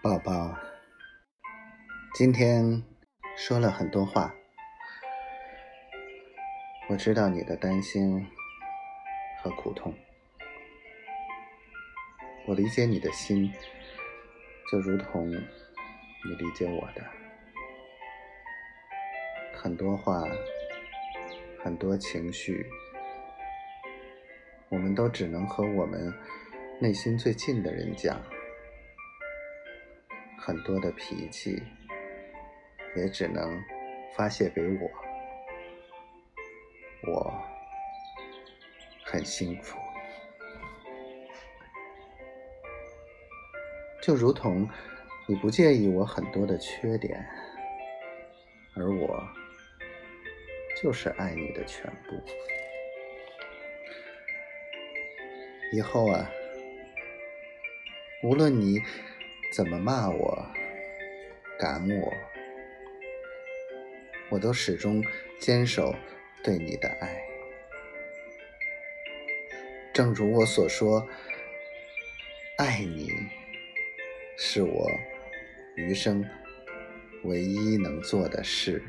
宝宝，今天说了很多话，我知道你的担心和苦痛，我理解你的心，就如同你理解我的。很多话，很多情绪，我们都只能和我们内心最近的人讲。很多的脾气，也只能发泄给我。我很幸福，就如同你不介意我很多的缺点，而我就是爱你的全部。以后啊，无论你。怎么骂我、赶我，我都始终坚守对你的爱。正如我所说，爱你是我余生唯一能做的事。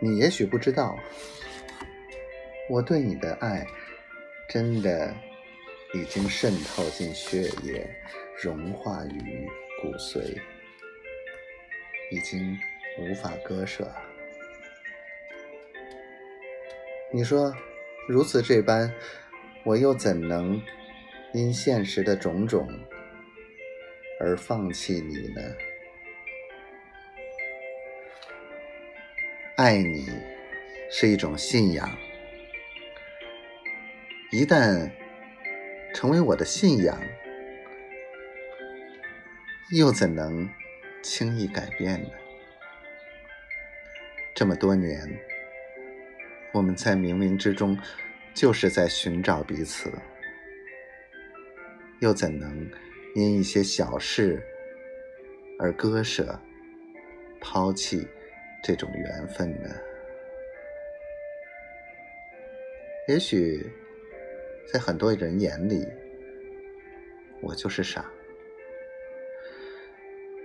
你也许不知道，我对你的爱真的。已经渗透进血液，融化于骨髓，已经无法割舍。你说，如此这般，我又怎能因现实的种种而放弃你呢？爱你是一种信仰，一旦。成为我的信仰，又怎能轻易改变呢？这么多年，我们在冥冥之中就是在寻找彼此，又怎能因一些小事而割舍、抛弃这种缘分呢？也许。在很多人眼里，我就是傻，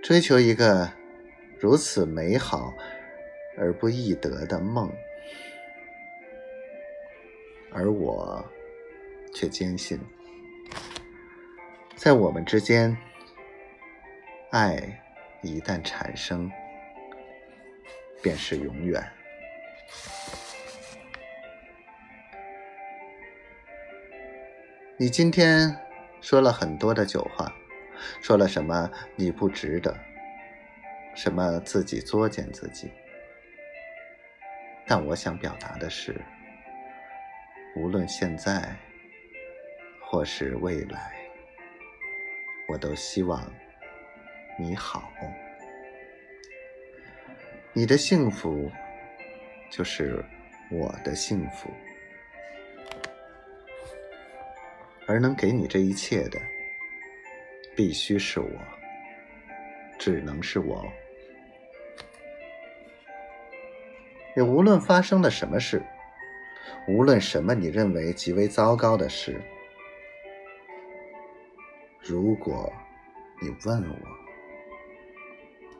追求一个如此美好而不易得的梦，而我却坚信，在我们之间，爱一旦产生，便是永远。你今天说了很多的酒话，说了什么你不值得，什么自己作践自己。但我想表达的是，无论现在或是未来，我都希望你好。你的幸福就是我的幸福。而能给你这一切的，必须是我，只能是我。也无论发生了什么事，无论什么你认为极为糟糕的事，如果你问我，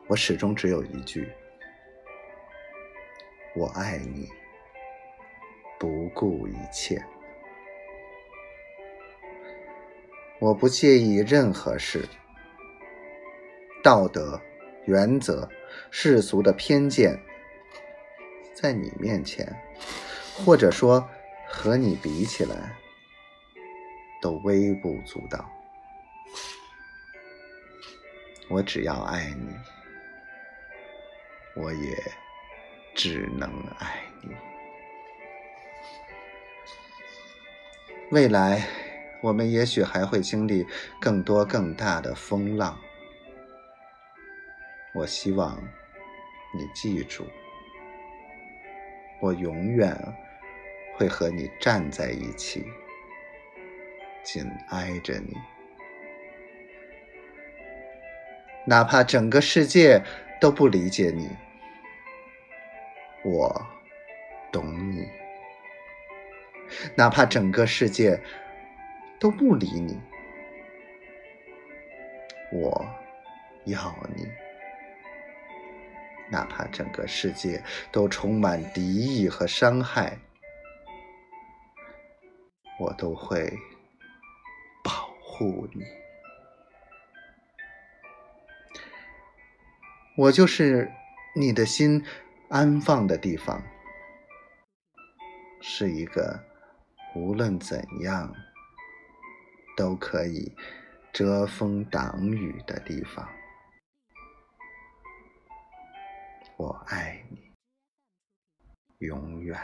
我始终只有一句：我爱你，不顾一切。我不介意任何事，道德、原则、世俗的偏见，在你面前，或者说和你比起来，都微不足道。我只要爱你，我也只能爱你。未来。我们也许还会经历更多更大的风浪。我希望你记住，我永远会和你站在一起，紧挨着你，哪怕整个世界都不理解你，我懂你；哪怕整个世界。都不理你，我要你，哪怕整个世界都充满敌意和伤害，我都会保护你。我就是你的心安放的地方，是一个无论怎样都可以。遮风挡雨的地方，我爱你，永远。